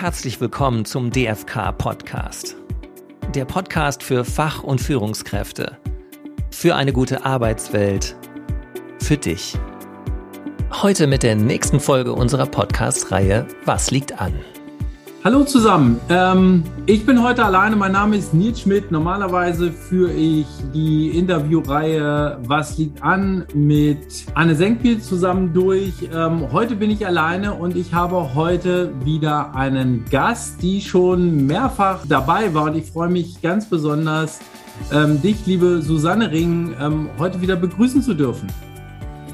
herzlich willkommen zum DFK Podcast. Der Podcast für Fach- und Führungskräfte. Für eine gute Arbeitswelt. Für dich. Heute mit der nächsten Folge unserer Podcast-Reihe Was liegt an? Hallo zusammen, ähm, ich bin heute alleine. Mein Name ist Nils Schmidt. Normalerweise führe ich die Interviewreihe Was liegt an mit Anne Senkpiel zusammen durch. Ähm, heute bin ich alleine und ich habe heute wieder einen Gast, die schon mehrfach dabei war und ich freue mich ganz besonders, ähm, dich, liebe Susanne Ring, ähm, heute wieder begrüßen zu dürfen.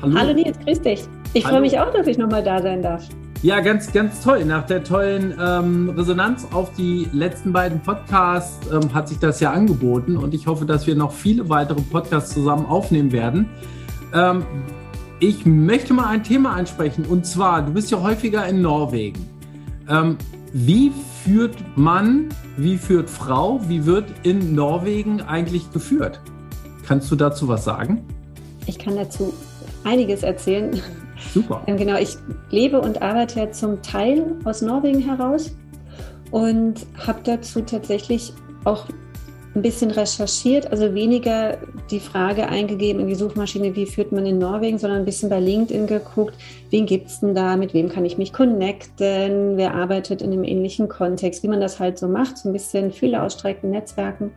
Hallo, Hallo Nils, grüß dich. Ich freue mich auch, dass ich nochmal da sein darf. Ja, ganz, ganz toll. Nach der tollen ähm, Resonanz auf die letzten beiden Podcasts ähm, hat sich das ja angeboten und ich hoffe, dass wir noch viele weitere Podcasts zusammen aufnehmen werden. Ähm, ich möchte mal ein Thema ansprechen und zwar, du bist ja häufiger in Norwegen. Ähm, wie führt Mann, wie führt Frau, wie wird in Norwegen eigentlich geführt? Kannst du dazu was sagen? Ich kann dazu einiges erzählen. Super. Ähm, genau, ich lebe und arbeite ja zum Teil aus Norwegen heraus und habe dazu tatsächlich auch ein bisschen recherchiert, also weniger die Frage eingegeben in die Suchmaschine, wie führt man in Norwegen, sondern ein bisschen bei LinkedIn geguckt, wen gibt es denn da, mit wem kann ich mich connecten, wer arbeitet in einem ähnlichen Kontext, wie man das halt so macht, so ein bisschen Fühler ausstrecken, Netzwerken.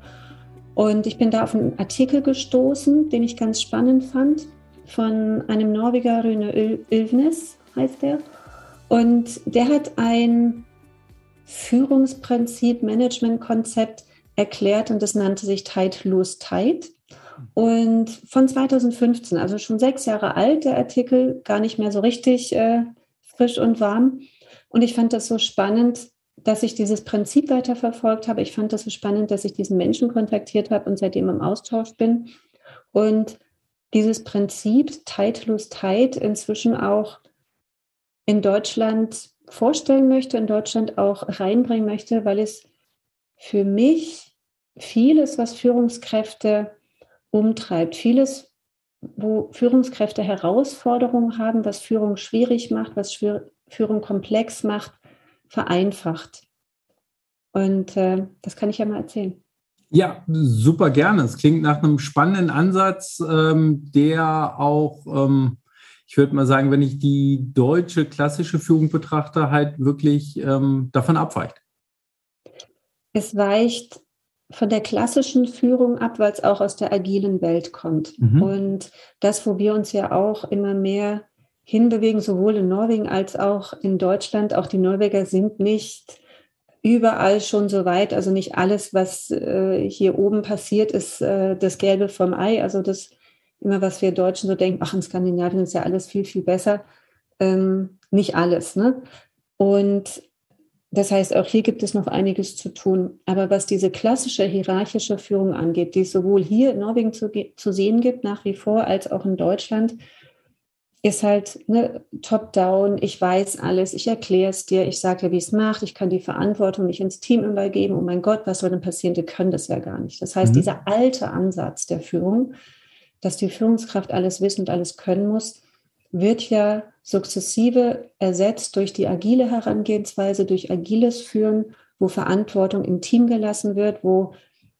Und ich bin da auf einen Artikel gestoßen, den ich ganz spannend fand von einem Norweger, Rune Ylvnes heißt der. Und der hat ein Führungsprinzip, Managementkonzept erklärt und das nannte sich Tide Lose Tide. Und von 2015, also schon sechs Jahre alt, der Artikel, gar nicht mehr so richtig äh, frisch und warm. Und ich fand das so spannend, dass ich dieses Prinzip weiterverfolgt habe. Ich fand das so spannend, dass ich diesen Menschen kontaktiert habe und seitdem im Austausch bin. Und dieses Prinzip Tide Tide inzwischen auch in Deutschland vorstellen möchte, in Deutschland auch reinbringen möchte, weil es für mich vieles, was Führungskräfte umtreibt, vieles, wo Führungskräfte Herausforderungen haben, was Führung schwierig macht, was Führung komplex macht, vereinfacht. Und äh, das kann ich ja mal erzählen. Ja, super gerne. Es klingt nach einem spannenden Ansatz, ähm, der auch, ähm, ich würde mal sagen, wenn ich die deutsche klassische Führung betrachte, halt wirklich ähm, davon abweicht. Es weicht von der klassischen Führung ab, weil es auch aus der agilen Welt kommt. Mhm. Und das, wo wir uns ja auch immer mehr hinbewegen, sowohl in Norwegen als auch in Deutschland, auch die Norweger sind nicht überall schon so weit. Also nicht alles, was äh, hier oben passiert, ist äh, das Gelbe vom Ei. Also das immer, was wir Deutschen so denken, ach, in Skandinavien ist ja alles viel, viel besser. Ähm, nicht alles. Ne? Und das heißt, auch hier gibt es noch einiges zu tun. Aber was diese klassische hierarchische Führung angeht, die es sowohl hier in Norwegen zu, zu sehen gibt, nach wie vor, als auch in Deutschland, ist halt ne, top-down, ich weiß alles, ich erkläre es dir, ich sage dir, wie es macht, ich kann die Verantwortung nicht ins Team übergeben. Oh mein Gott, was soll denn passieren? Die können das ja gar nicht. Das heißt, mhm. dieser alte Ansatz der Führung, dass die Führungskraft alles wissen und alles können muss, wird ja sukzessive ersetzt durch die agile Herangehensweise, durch agiles Führen, wo Verantwortung im Team gelassen wird, wo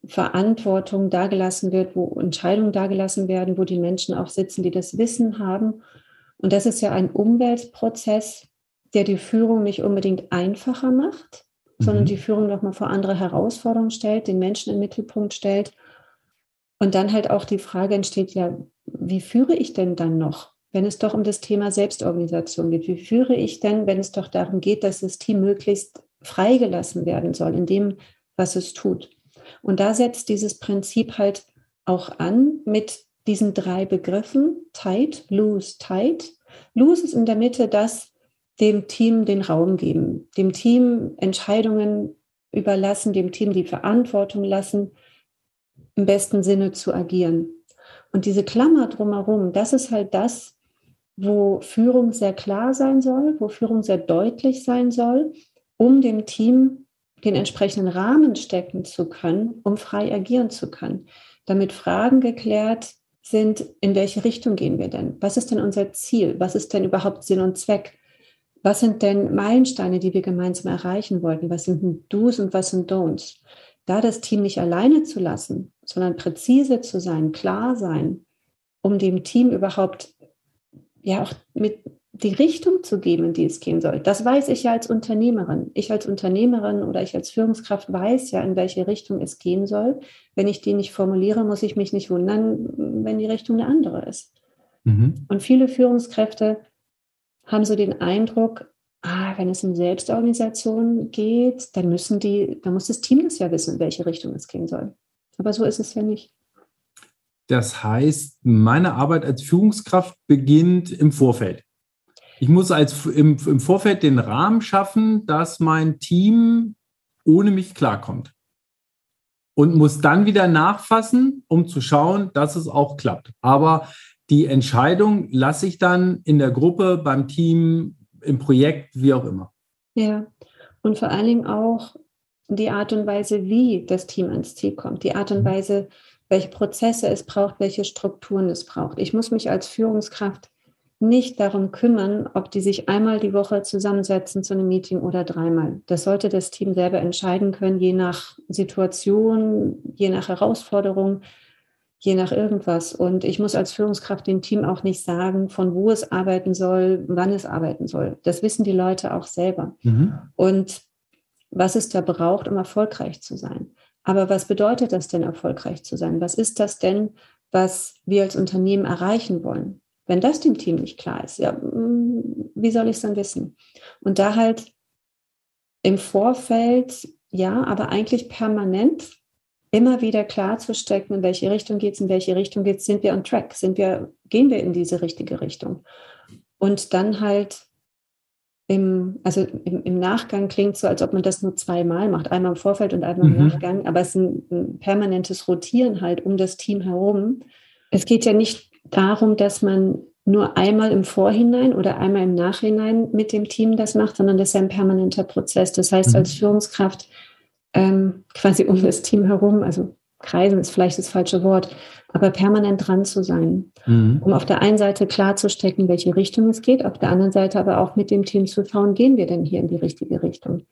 Verantwortung dagelassen wird, wo Entscheidungen dagelassen werden, wo die Menschen auch sitzen, die das Wissen haben und das ist ja ein Umweltprozess, der die Führung nicht unbedingt einfacher macht, mhm. sondern die Führung nochmal vor andere Herausforderungen stellt, den Menschen im Mittelpunkt stellt. Und dann halt auch die Frage entsteht, ja, wie führe ich denn dann noch, wenn es doch um das Thema Selbstorganisation geht? Wie führe ich denn, wenn es doch darum geht, dass das Team möglichst freigelassen werden soll in dem, was es tut? Und da setzt dieses Prinzip halt auch an mit diesen drei Begriffen, tight, loose, tight. Loose ist in der Mitte das, dem Team den Raum geben, dem Team Entscheidungen überlassen, dem Team die Verantwortung lassen, im besten Sinne zu agieren. Und diese Klammer drumherum, das ist halt das, wo Führung sehr klar sein soll, wo Führung sehr deutlich sein soll, um dem Team den entsprechenden Rahmen stecken zu können, um frei agieren zu können. Damit Fragen geklärt sind, in welche Richtung gehen wir denn? Was ist denn unser Ziel? Was ist denn überhaupt Sinn und Zweck? Was sind denn Meilensteine, die wir gemeinsam erreichen wollten? Was sind Do's und was sind Don'ts? Da das Team nicht alleine zu lassen, sondern präzise zu sein, klar sein, um dem Team überhaupt ja auch mit die Richtung zu geben, in die es gehen soll. Das weiß ich ja als Unternehmerin. Ich als Unternehmerin oder ich als Führungskraft weiß ja, in welche Richtung es gehen soll. Wenn ich die nicht formuliere, muss ich mich nicht wundern, wenn die Richtung eine andere ist. Mhm. Und viele Führungskräfte haben so den Eindruck, ah, wenn es um Selbstorganisation geht, dann müssen die, dann muss das Team das ja wissen, in welche Richtung es gehen soll. Aber so ist es ja nicht. Das heißt, meine Arbeit als Führungskraft beginnt im Vorfeld. Ich muss als im, im Vorfeld den Rahmen schaffen, dass mein Team ohne mich klarkommt. Und muss dann wieder nachfassen, um zu schauen, dass es auch klappt. Aber die Entscheidung lasse ich dann in der Gruppe, beim Team, im Projekt, wie auch immer. Ja, und vor allen Dingen auch die Art und Weise, wie das Team ans Ziel kommt, die Art und mhm. Weise, welche Prozesse es braucht, welche Strukturen es braucht. Ich muss mich als Führungskraft nicht darum kümmern, ob die sich einmal die Woche zusammensetzen zu einem Meeting oder dreimal. Das sollte das Team selber entscheiden können, je nach Situation, je nach Herausforderung, je nach irgendwas. Und ich muss als Führungskraft dem Team auch nicht sagen, von wo es arbeiten soll, wann es arbeiten soll. Das wissen die Leute auch selber. Mhm. Und was es da braucht, um erfolgreich zu sein. Aber was bedeutet das denn, erfolgreich zu sein? Was ist das denn, was wir als Unternehmen erreichen wollen? Wenn das dem Team nicht klar ist, ja, mm, wie soll ich es dann wissen? Und da halt im Vorfeld, ja, aber eigentlich permanent immer wieder klar zu stecken, in welche Richtung geht es, in welche Richtung geht es, sind wir on track, sind wir, gehen wir in diese richtige Richtung. Und dann halt im, also im, im Nachgang klingt so, als ob man das nur zweimal macht, einmal im Vorfeld und einmal im mhm. Nachgang, aber es ist ein, ein permanentes Rotieren halt um das Team herum. Es geht ja nicht darum, dass man nur einmal im Vorhinein oder einmal im Nachhinein mit dem Team das macht, sondern das ist ja ein permanenter Prozess. Das heißt, als mhm. Führungskraft ähm, quasi um das Team herum, also kreisen ist vielleicht das falsche Wort, aber permanent dran zu sein, mhm. um auf der einen Seite klarzustecken, in welche Richtung es geht, auf der anderen Seite aber auch mit dem Team zu schauen, gehen wir denn hier in die richtige Richtung?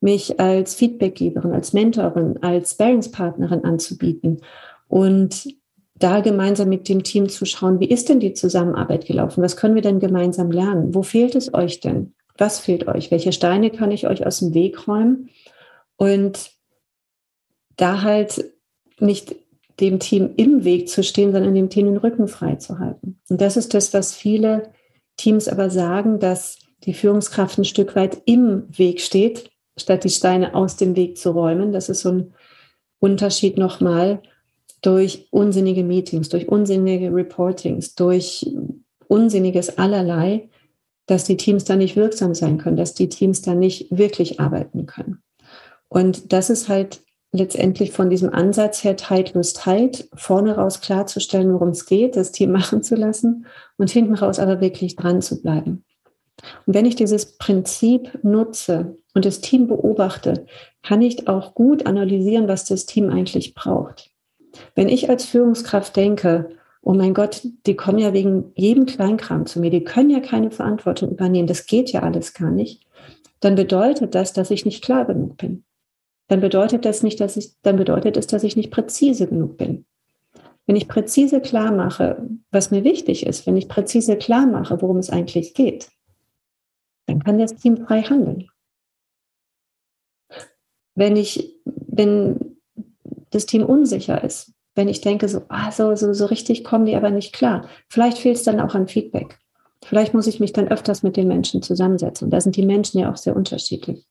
Mich als Feedbackgeberin, als Mentorin, als Sparingspartnerin anzubieten und da gemeinsam mit dem Team zu schauen, wie ist denn die Zusammenarbeit gelaufen? Was können wir denn gemeinsam lernen? Wo fehlt es euch denn? Was fehlt euch? Welche Steine kann ich euch aus dem Weg räumen? Und da halt nicht dem Team im Weg zu stehen, sondern dem Team den Rücken frei zu halten. Und das ist das, was viele Teams aber sagen, dass die Führungskraft ein Stück weit im Weg steht, statt die Steine aus dem Weg zu räumen. Das ist so ein Unterschied nochmal durch unsinnige Meetings, durch unsinnige Reportings, durch unsinniges allerlei, dass die Teams da nicht wirksam sein können, dass die Teams da nicht wirklich arbeiten können. Und das ist halt letztendlich von diesem Ansatz her Tight lose tight, vorne raus klarzustellen, worum es geht, das Team machen zu lassen und hinten raus aber wirklich dran zu bleiben. Und wenn ich dieses Prinzip nutze und das Team beobachte, kann ich auch gut analysieren, was das Team eigentlich braucht. Wenn ich als Führungskraft denke, oh mein Gott, die kommen ja wegen jedem Kleinkram zu mir, die können ja keine Verantwortung übernehmen, das geht ja alles gar nicht, dann bedeutet das, dass ich nicht klar genug bin. Dann bedeutet das nicht, dass ich, dann bedeutet es, dass ich nicht präzise genug bin. Wenn ich präzise klar mache, was mir wichtig ist, wenn ich präzise klar mache, worum es eigentlich geht, dann kann das Team frei handeln. Wenn ich, wenn das Team unsicher ist, wenn ich denke, so, ah, so, so, so richtig kommen die aber nicht klar. Vielleicht fehlt es dann auch an Feedback. Vielleicht muss ich mich dann öfters mit den Menschen zusammensetzen. Und da sind die Menschen ja auch sehr unterschiedlich.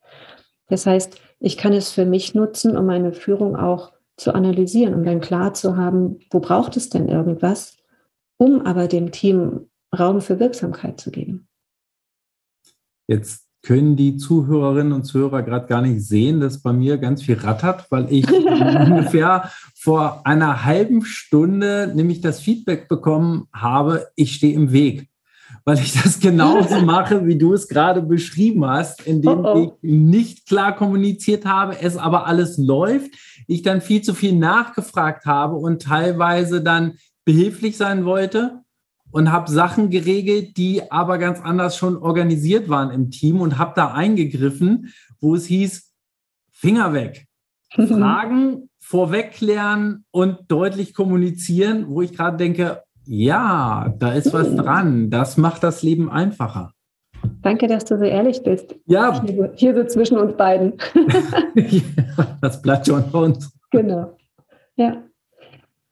Das heißt, ich kann es für mich nutzen, um meine Führung auch zu analysieren, um dann klar zu haben, wo braucht es denn irgendwas, um aber dem Team Raum für Wirksamkeit zu geben. Jetzt können die Zuhörerinnen und Zuhörer gerade gar nicht sehen, dass bei mir ganz viel rattert, weil ich ungefähr vor einer halben Stunde nämlich das Feedback bekommen habe, ich stehe im Weg. Weil ich das genauso mache, wie du es gerade beschrieben hast, indem oh oh. ich nicht klar kommuniziert habe, es aber alles läuft, ich dann viel zu viel nachgefragt habe und teilweise dann behilflich sein wollte und habe Sachen geregelt, die aber ganz anders schon organisiert waren im Team und habe da eingegriffen, wo es hieß, Finger weg. Fragen vorweg klären und deutlich kommunizieren, wo ich gerade denke, ja, da ist was hm. dran. Das macht das Leben einfacher. Danke, dass du so ehrlich bist. Ja. Hier, hier so zwischen uns beiden. ja, das bleibt schon bei uns. Genau. Ja.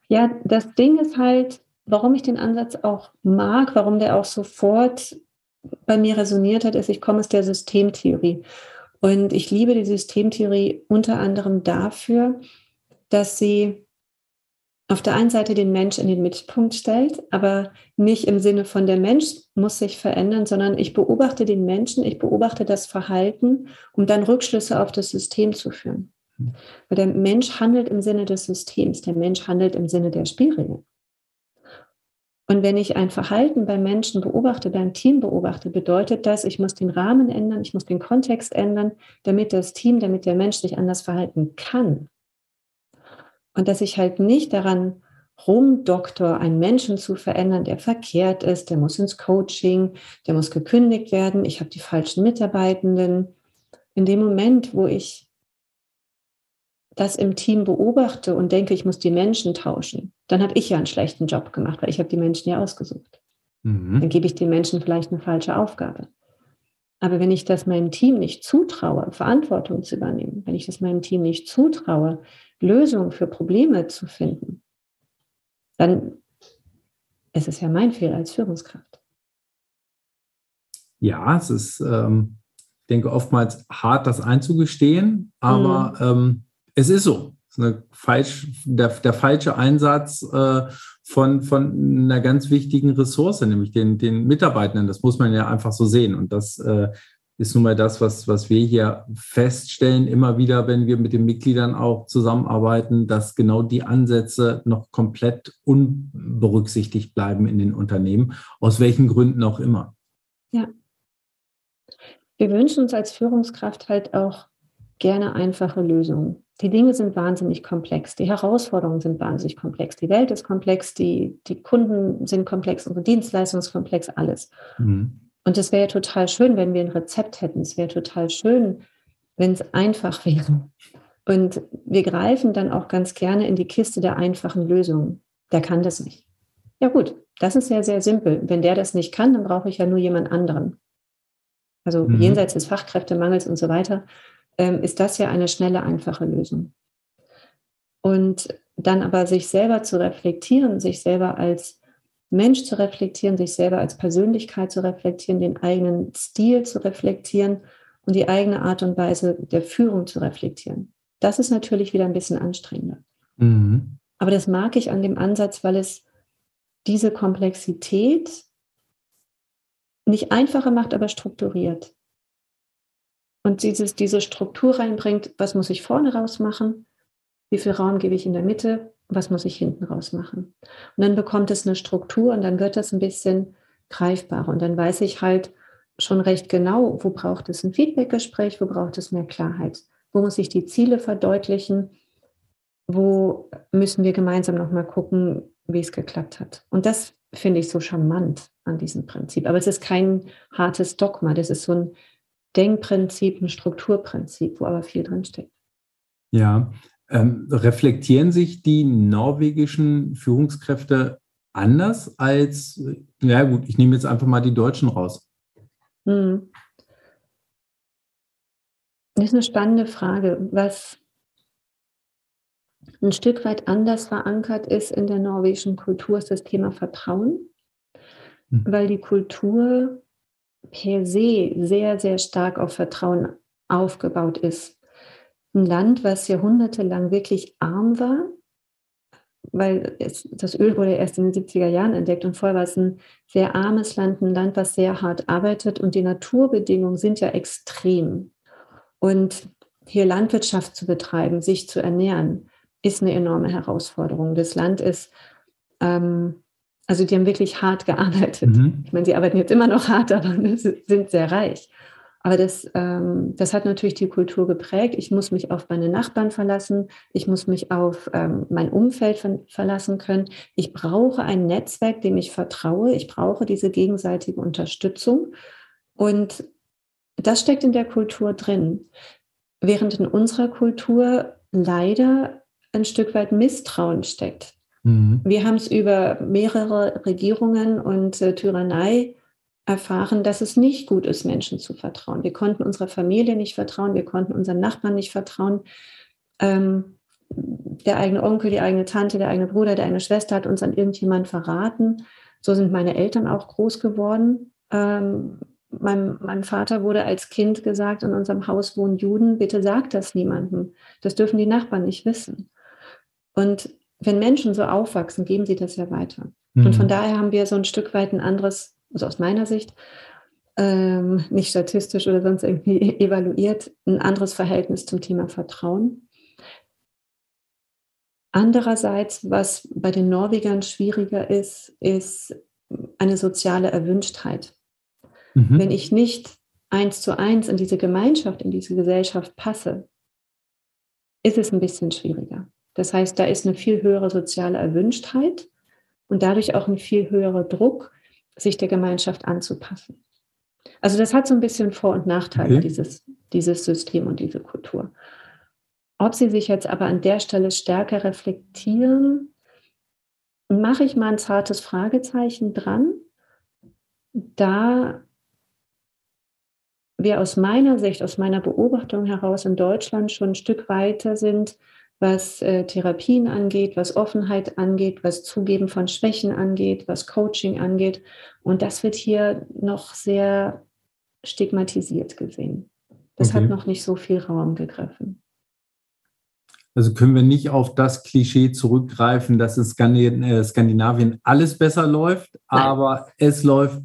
Ja, das Ding ist halt, warum ich den Ansatz auch mag, warum der auch sofort bei mir resoniert hat, ist, ich komme aus der Systemtheorie. Und ich liebe die Systemtheorie unter anderem dafür, dass sie auf der einen Seite den Mensch in den Mittelpunkt stellt, aber nicht im Sinne von der Mensch muss sich verändern, sondern ich beobachte den Menschen, ich beobachte das Verhalten, um dann Rückschlüsse auf das System zu führen. Weil der Mensch handelt im Sinne des Systems, der Mensch handelt im Sinne der Spielregeln. Und wenn ich ein Verhalten beim Menschen beobachte, beim Team beobachte, bedeutet das, ich muss den Rahmen ändern, ich muss den Kontext ändern, damit das Team, damit der Mensch sich anders verhalten kann. Und dass ich halt nicht daran rumdoktor, einen Menschen zu verändern, der verkehrt ist, der muss ins Coaching, der muss gekündigt werden, ich habe die falschen Mitarbeitenden. In dem Moment, wo ich das im Team beobachte und denke, ich muss die Menschen tauschen, dann habe ich ja einen schlechten Job gemacht, weil ich habe die Menschen ja ausgesucht. Mhm. Dann gebe ich den Menschen vielleicht eine falsche Aufgabe. Aber wenn ich das meinem Team nicht zutraue, Verantwortung zu übernehmen, wenn ich das meinem Team nicht zutraue, Lösungen für Probleme zu finden, dann ist es ja mein Fehler als Führungskraft. Ja, es ist, ähm, ich denke, oftmals hart, das einzugestehen, aber mhm. ähm, es ist so. Es ist falsch, der, der falsche Einsatz äh, von, von einer ganz wichtigen Ressource, nämlich den, den Mitarbeitenden. Das muss man ja einfach so sehen. Und das äh, ist nun mal das, was, was wir hier feststellen, immer wieder, wenn wir mit den Mitgliedern auch zusammenarbeiten, dass genau die Ansätze noch komplett unberücksichtigt bleiben in den Unternehmen, aus welchen Gründen auch immer. Ja. Wir wünschen uns als Führungskraft halt auch gerne einfache Lösungen. Die Dinge sind wahnsinnig komplex, die Herausforderungen sind wahnsinnig komplex, die Welt ist komplex, die, die Kunden sind komplex, unsere Dienstleistung ist komplex, alles. Mhm. Und es wäre ja total schön, wenn wir ein Rezept hätten. Es wäre total schön, wenn es einfach wäre. Und wir greifen dann auch ganz gerne in die Kiste der einfachen Lösungen. Der kann das nicht. Ja gut, das ist sehr, sehr simpel. Wenn der das nicht kann, dann brauche ich ja nur jemand anderen. Also mhm. jenseits des Fachkräftemangels und so weiter, ähm, ist das ja eine schnelle, einfache Lösung. Und dann aber sich selber zu reflektieren, sich selber als Mensch zu reflektieren, sich selber als Persönlichkeit zu reflektieren, den eigenen Stil zu reflektieren und die eigene Art und Weise der Führung zu reflektieren. Das ist natürlich wieder ein bisschen anstrengender. Mhm. Aber das mag ich an dem Ansatz, weil es diese Komplexität nicht einfacher macht, aber strukturiert. Und dieses, diese Struktur reinbringt, was muss ich vorne raus machen, wie viel Raum gebe ich in der Mitte, was muss ich hinten raus machen. Und dann bekommt es eine Struktur und dann wird das ein bisschen greifbarer. Und dann weiß ich halt schon recht genau, wo braucht es ein Feedbackgespräch, wo braucht es mehr Klarheit, wo muss ich die Ziele verdeutlichen, wo müssen wir gemeinsam nochmal gucken, wie es geklappt hat. Und das finde ich so charmant an diesem Prinzip. Aber es ist kein hartes Dogma, das ist so ein Denkprinzip, ein Strukturprinzip, wo aber viel drinsteckt. Ja, ähm, reflektieren sich die norwegischen Führungskräfte anders als, ja gut, ich nehme jetzt einfach mal die Deutschen raus? Hm. Das ist eine spannende Frage. Was ein Stück weit anders verankert ist in der norwegischen Kultur, ist das Thema Vertrauen, hm. weil die Kultur per se sehr, sehr stark auf Vertrauen aufgebaut ist ein Land, was jahrhundertelang wirklich arm war, weil es, das Öl wurde erst in den 70er Jahren entdeckt und vorher war es ein sehr armes Land, ein Land, was sehr hart arbeitet und die Naturbedingungen sind ja extrem. Und hier Landwirtschaft zu betreiben, sich zu ernähren, ist eine enorme Herausforderung. Das Land ist, ähm, also die haben wirklich hart gearbeitet. Mhm. Ich meine, sie arbeiten jetzt immer noch hart, aber sind sehr reich. Aber das, ähm, das hat natürlich die Kultur geprägt. Ich muss mich auf meine Nachbarn verlassen. Ich muss mich auf ähm, mein Umfeld von, verlassen können. Ich brauche ein Netzwerk, dem ich vertraue. Ich brauche diese gegenseitige Unterstützung. Und das steckt in der Kultur drin. Während in unserer Kultur leider ein Stück weit Misstrauen steckt. Mhm. Wir haben es über mehrere Regierungen und äh, Tyrannei erfahren, dass es nicht gut ist, Menschen zu vertrauen. Wir konnten unserer Familie nicht vertrauen, wir konnten unseren Nachbarn nicht vertrauen. Ähm, der eigene Onkel, die eigene Tante, der eigene Bruder, der eigene Schwester hat uns an irgendjemand verraten. So sind meine Eltern auch groß geworden. Ähm, mein, mein, Vater wurde als Kind gesagt, in unserem Haus wohnen Juden, bitte sag das niemandem. Das dürfen die Nachbarn nicht wissen. Und wenn Menschen so aufwachsen, geben sie das ja weiter. Mhm. Und von daher haben wir so ein Stück weit ein anderes also aus meiner Sicht, ähm, nicht statistisch oder sonst irgendwie evaluiert, ein anderes Verhältnis zum Thema Vertrauen. Andererseits, was bei den Norwegern schwieriger ist, ist eine soziale Erwünschtheit. Mhm. Wenn ich nicht eins zu eins in diese Gemeinschaft, in diese Gesellschaft passe, ist es ein bisschen schwieriger. Das heißt, da ist eine viel höhere soziale Erwünschtheit und dadurch auch ein viel höherer Druck, sich der Gemeinschaft anzupassen. Also das hat so ein bisschen Vor- und Nachteile, okay. dieses, dieses System und diese Kultur. Ob sie sich jetzt aber an der Stelle stärker reflektieren, mache ich mal ein zartes Fragezeichen dran, da wir aus meiner Sicht, aus meiner Beobachtung heraus in Deutschland schon ein Stück weiter sind, was äh, Therapien angeht, was Offenheit angeht, was Zugeben von Schwächen angeht, was Coaching angeht. Und das wird hier noch sehr stigmatisiert gesehen. Das okay. hat noch nicht so viel Raum gegriffen. Also können wir nicht auf das Klischee zurückgreifen, dass in äh, Skandinavien alles besser läuft, Nein. aber es läuft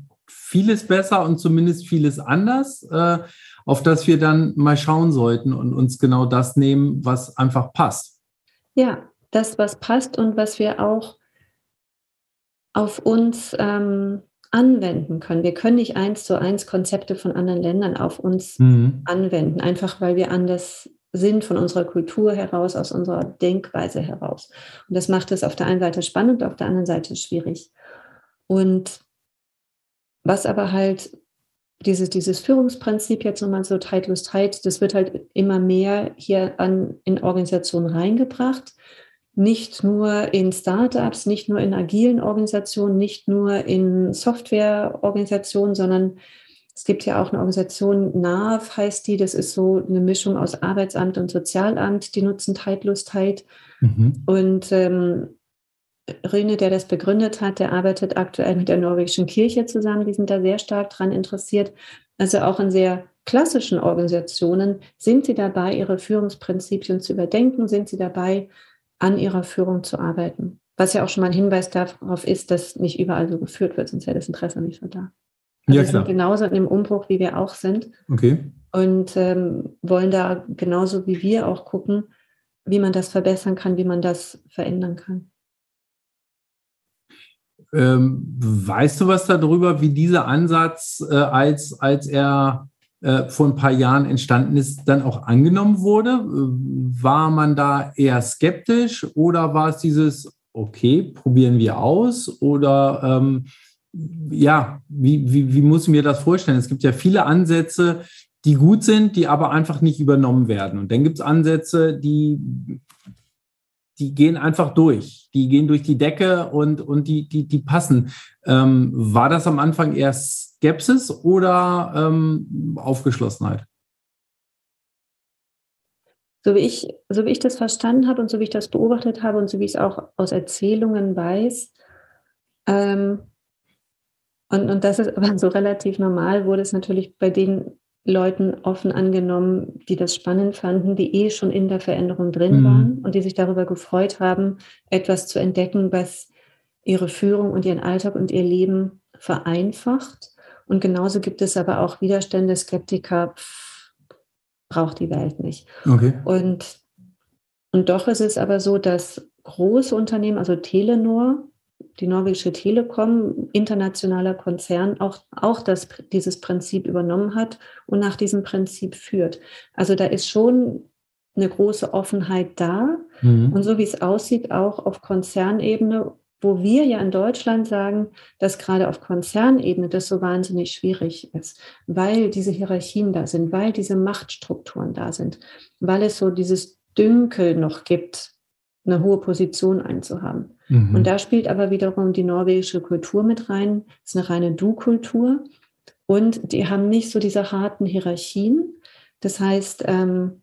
vieles besser und zumindest vieles anders. Äh, auf das wir dann mal schauen sollten und uns genau das nehmen, was einfach passt. Ja, das, was passt und was wir auch auf uns ähm, anwenden können. Wir können nicht eins zu eins Konzepte von anderen Ländern auf uns mhm. anwenden, einfach weil wir anders sind von unserer Kultur heraus, aus unserer Denkweise heraus. Und das macht es auf der einen Seite spannend, auf der anderen Seite schwierig. Und was aber halt dieses, dieses Führungsprinzip jetzt nochmal so tight, lose tight, das wird halt immer mehr hier an, in Organisationen reingebracht. Nicht nur in Startups, nicht nur in agilen Organisationen, nicht nur in Softwareorganisationen, sondern es gibt ja auch eine Organisation, NAV heißt die, das ist so eine Mischung aus Arbeitsamt und Sozialamt, die nutzen Tightlustheit. Mhm. Und ähm, Rüne, der das begründet hat, der arbeitet aktuell mit der norwegischen Kirche zusammen. Die sind da sehr stark daran interessiert. Also auch in sehr klassischen Organisationen sind sie dabei, ihre Führungsprinzipien zu überdenken, sind sie dabei, an ihrer Führung zu arbeiten. Was ja auch schon mal ein Hinweis darauf ist, dass nicht überall so geführt wird, sonst wäre das Interesse nicht so da. Also ja, klar. sind genauso in dem Umbruch, wie wir auch sind. Okay. Und ähm, wollen da genauso wie wir auch gucken, wie man das verbessern kann, wie man das verändern kann. Ähm, weißt du was darüber, wie dieser Ansatz, äh, als, als er äh, vor ein paar Jahren entstanden ist, dann auch angenommen wurde? War man da eher skeptisch oder war es dieses, okay, probieren wir aus? Oder ähm, ja, wie, wie, wie muss ich mir das vorstellen? Es gibt ja viele Ansätze, die gut sind, die aber einfach nicht übernommen werden. Und dann gibt es Ansätze, die die gehen einfach durch. Die gehen durch die Decke und, und die, die, die passen. Ähm, war das am Anfang eher Skepsis oder ähm, Aufgeschlossenheit? So wie, ich, so wie ich das verstanden habe und so wie ich das beobachtet habe und so wie ich es auch aus Erzählungen weiß, ähm, und, und das ist aber so relativ normal, wurde es natürlich bei den Leuten offen angenommen, die das spannend fanden, die eh schon in der Veränderung drin mhm. waren und die sich darüber gefreut haben, etwas zu entdecken, was ihre Führung und ihren Alltag und ihr Leben vereinfacht. Und genauso gibt es aber auch Widerstände, Skeptiker, pff, braucht die Welt nicht. Okay. Und, und doch ist es aber so, dass große Unternehmen, also Telenor, die norwegische Telekom, internationaler Konzern, auch, auch das, dieses Prinzip übernommen hat und nach diesem Prinzip führt. Also da ist schon eine große Offenheit da. Mhm. Und so wie es aussieht, auch auf Konzernebene, wo wir ja in Deutschland sagen, dass gerade auf Konzernebene das so wahnsinnig schwierig ist, weil diese Hierarchien da sind, weil diese Machtstrukturen da sind, weil es so dieses Dünkel noch gibt, eine hohe Position einzuhaben. Mhm. Und da spielt aber wiederum die norwegische Kultur mit rein. Es ist eine reine Du-Kultur. Und die haben nicht so diese harten Hierarchien. Das heißt, ähm,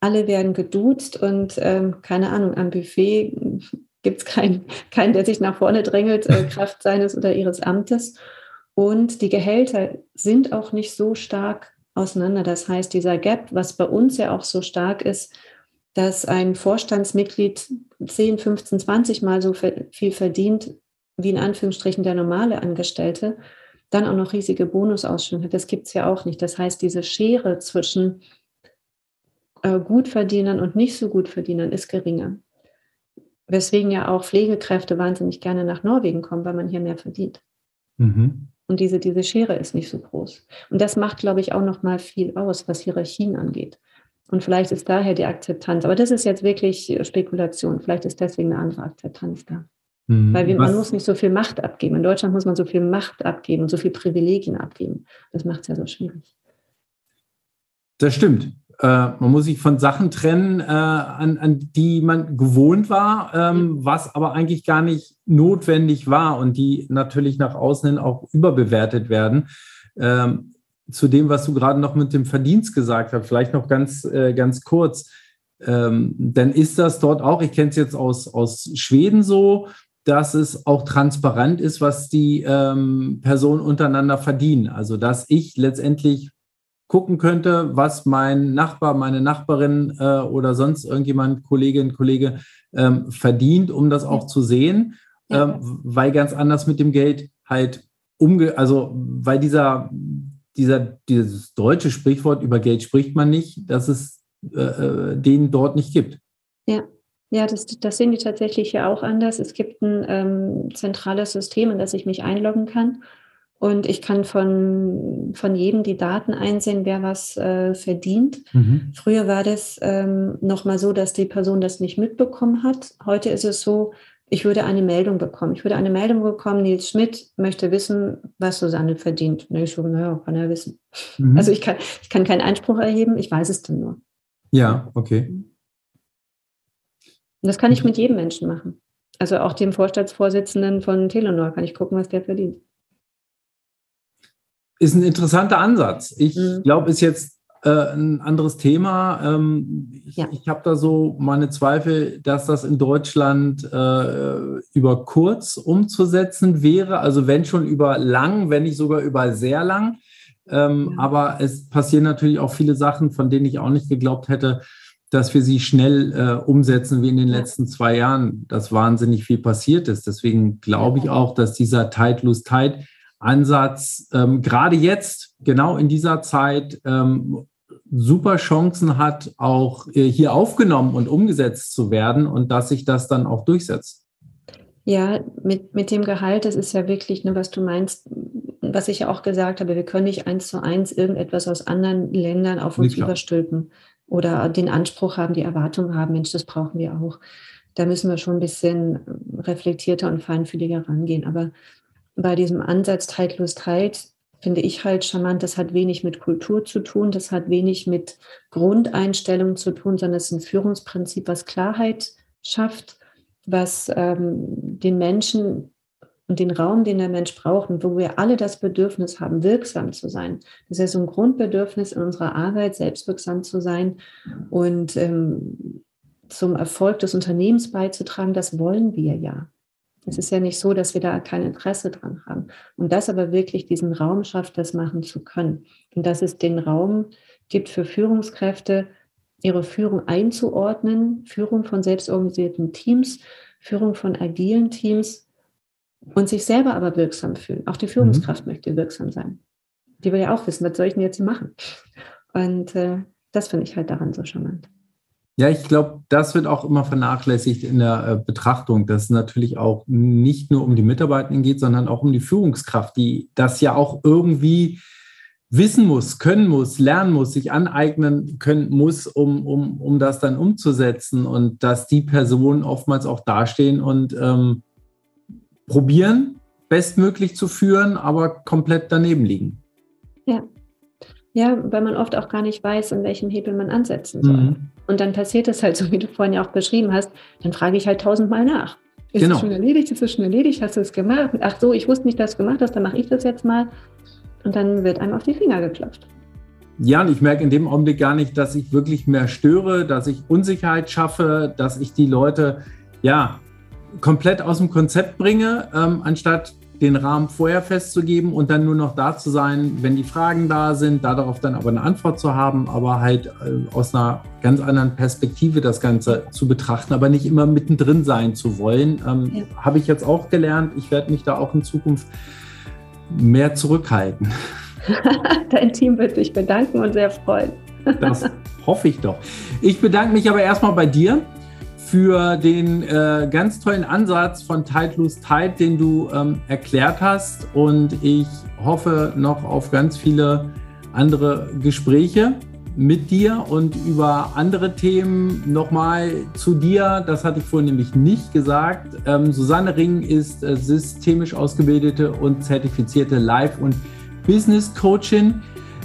alle werden geduzt und ähm, keine Ahnung, am Buffet gibt es keinen, keinen, der sich nach vorne drängelt, äh, Kraft seines oder ihres Amtes. Und die Gehälter sind auch nicht so stark auseinander. Das heißt, dieser Gap, was bei uns ja auch so stark ist, dass ein Vorstandsmitglied 10, 15, 20 Mal so viel verdient wie in Anführungsstrichen der normale Angestellte, dann auch noch riesige Bonusausschüsse. Das gibt es ja auch nicht. Das heißt, diese Schere zwischen äh, Gutverdienern und nicht so Gutverdienern ist geringer. Weswegen ja auch Pflegekräfte wahnsinnig gerne nach Norwegen kommen, weil man hier mehr verdient. Mhm. Und diese, diese Schere ist nicht so groß. Und das macht, glaube ich, auch noch mal viel aus, was Hierarchien angeht. Und vielleicht ist daher die Akzeptanz. Aber das ist jetzt wirklich Spekulation. Vielleicht ist deswegen eine andere Akzeptanz da. Mhm. Weil wir, man muss nicht so viel Macht abgeben. In Deutschland muss man so viel Macht abgeben und so viel Privilegien abgeben. Das macht es ja so schwierig. Das stimmt. Äh, man muss sich von Sachen trennen, äh, an, an, die man gewohnt war, ähm, was aber eigentlich gar nicht notwendig war und die natürlich nach außen hin auch überbewertet werden. Ähm, zu dem, was du gerade noch mit dem Verdienst gesagt hast, vielleicht noch ganz, äh, ganz kurz. Ähm, dann ist das dort auch, ich kenne es jetzt aus, aus Schweden so, dass es auch transparent ist, was die ähm, Personen untereinander verdienen. Also dass ich letztendlich gucken könnte, was mein Nachbar, meine Nachbarin äh, oder sonst irgendjemand, Kollegin, Kollege ähm, verdient, um das auch zu sehen, ähm, weil ganz anders mit dem Geld halt umge, also weil dieser dieser, dieses deutsche Sprichwort über Geld spricht man nicht, dass es äh, äh, den dort nicht gibt. Ja, ja, das, das sehen die tatsächlich ja auch anders. Es gibt ein ähm, zentrales System, in das ich mich einloggen kann. Und ich kann von, von jedem die Daten einsehen, wer was äh, verdient. Mhm. Früher war das ähm, nochmal so, dass die Person das nicht mitbekommen hat. Heute ist es so, ich würde eine Meldung bekommen. Ich würde eine Meldung bekommen, Nils Schmidt möchte wissen, was Susanne verdient. Und ich so, naja, kann er wissen. Mhm. Also ich kann, ich kann keinen Einspruch erheben, ich weiß es dann nur. Ja, okay. Und das kann ich mit jedem Menschen machen. Also auch dem Vorstandsvorsitzenden von Telenor kann ich gucken, was der verdient. Ist ein interessanter Ansatz. Ich mhm. glaube, ist jetzt äh, ein anderes Thema. Ähm, ich, ja. ich habe da so meine Zweifel, dass das in Deutschland äh, über kurz umzusetzen wäre. Also wenn schon über lang, wenn nicht sogar über sehr lang. Ähm, ja. Aber es passieren natürlich auch viele Sachen, von denen ich auch nicht geglaubt hätte, dass wir sie schnell äh, umsetzen wie in den letzten zwei Jahren, dass wahnsinnig viel passiert ist. Deswegen glaube ich auch, dass dieser Tight Lose Tight Ansatz ähm, gerade jetzt, genau in dieser Zeit, ähm, super Chancen hat, auch äh, hier aufgenommen und umgesetzt zu werden und dass sich das dann auch durchsetzt. Ja, mit, mit dem Gehalt, das ist ja wirklich, ne, was du meinst, was ich ja auch gesagt habe, wir können nicht eins zu eins irgendetwas aus anderen Ländern auf uns überstülpen oder den Anspruch haben, die Erwartung haben, Mensch, das brauchen wir auch. Da müssen wir schon ein bisschen reflektierter und feinfühliger rangehen. Aber bei diesem Ansatz Teiltlosigkeit finde ich halt charmant, das hat wenig mit Kultur zu tun, das hat wenig mit Grundeinstellung zu tun, sondern es ist ein Führungsprinzip, was Klarheit schafft, was ähm, den Menschen und den Raum, den der Mensch braucht und wo wir alle das Bedürfnis haben, wirksam zu sein. Das ist so ein Grundbedürfnis in unserer Arbeit, selbstwirksam zu sein und ähm, zum Erfolg des Unternehmens beizutragen, das wollen wir ja. Es ist ja nicht so, dass wir da kein Interesse dran haben. Und das aber wirklich diesen Raum schafft, das machen zu können. Und dass es den Raum gibt für Führungskräfte, ihre Führung einzuordnen, Führung von selbstorganisierten Teams, Führung von agilen Teams und sich selber aber wirksam fühlen. Auch die Führungskraft mhm. möchte wirksam sein. Die will ja auch wissen, was soll ich denn jetzt hier machen? Und äh, das finde ich halt daran so charmant. Ja, ich glaube, das wird auch immer vernachlässigt in der äh, Betrachtung, dass es natürlich auch nicht nur um die Mitarbeitenden geht, sondern auch um die Führungskraft, die das ja auch irgendwie wissen muss, können muss, lernen muss, sich aneignen können muss, um, um, um das dann umzusetzen und dass die Personen oftmals auch dastehen und ähm, probieren, bestmöglich zu führen, aber komplett daneben liegen. Ja. Ja, weil man oft auch gar nicht weiß, an welchem Hebel man ansetzen soll. Mhm. Und dann passiert es halt so, wie du vorhin ja auch beschrieben hast, dann frage ich halt tausendmal nach. Ist genau. es schon erledigt? Ist es schon erledigt? Hast du es gemacht? Ach so, ich wusste nicht, dass du es gemacht hast, dann mache ich das jetzt mal. Und dann wird einem auf die Finger geklopft. Ja, und ich merke in dem Augenblick gar nicht, dass ich wirklich mehr störe, dass ich Unsicherheit schaffe, dass ich die Leute ja komplett aus dem Konzept bringe, ähm, anstatt den Rahmen vorher festzugeben und dann nur noch da zu sein, wenn die Fragen da sind, darauf dann aber eine Antwort zu haben, aber halt äh, aus einer ganz anderen Perspektive das Ganze zu betrachten, aber nicht immer mittendrin sein zu wollen. Ähm, ja. Habe ich jetzt auch gelernt. Ich werde mich da auch in Zukunft mehr zurückhalten. Dein Team wird sich bedanken und sehr freuen. das hoffe ich doch. Ich bedanke mich aber erstmal bei dir für den äh, ganz tollen Ansatz von Tide Lose Tide, den du ähm, erklärt hast. Und ich hoffe noch auf ganz viele andere Gespräche mit dir und über andere Themen nochmal zu dir. Das hatte ich vorhin nämlich nicht gesagt. Ähm, Susanne Ring ist äh, systemisch ausgebildete und zertifizierte Life- und Business Coachin.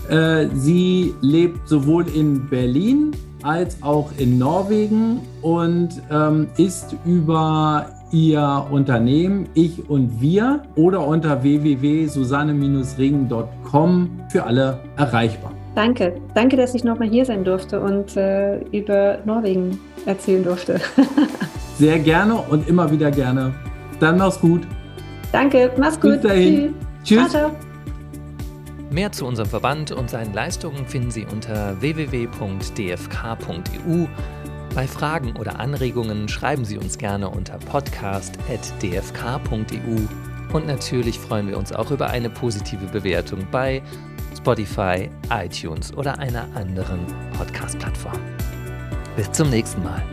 Äh, sie lebt sowohl in Berlin als auch in Norwegen und ähm, ist über ihr Unternehmen Ich und Wir oder unter www.susanne-ring.com für alle erreichbar. Danke, danke, dass ich nochmal hier sein durfte und äh, über Norwegen erzählen durfte. Sehr gerne und immer wieder gerne. Dann mach's gut. Danke, mach's gut. Bis dahin. Tschüss. Tschüss. Ciao, ciao. Mehr zu unserem Verband und seinen Leistungen finden Sie unter www.dfk.eu. Bei Fragen oder Anregungen schreiben Sie uns gerne unter podcast.dfk.eu. Und natürlich freuen wir uns auch über eine positive Bewertung bei Spotify, iTunes oder einer anderen Podcast-Plattform. Bis zum nächsten Mal.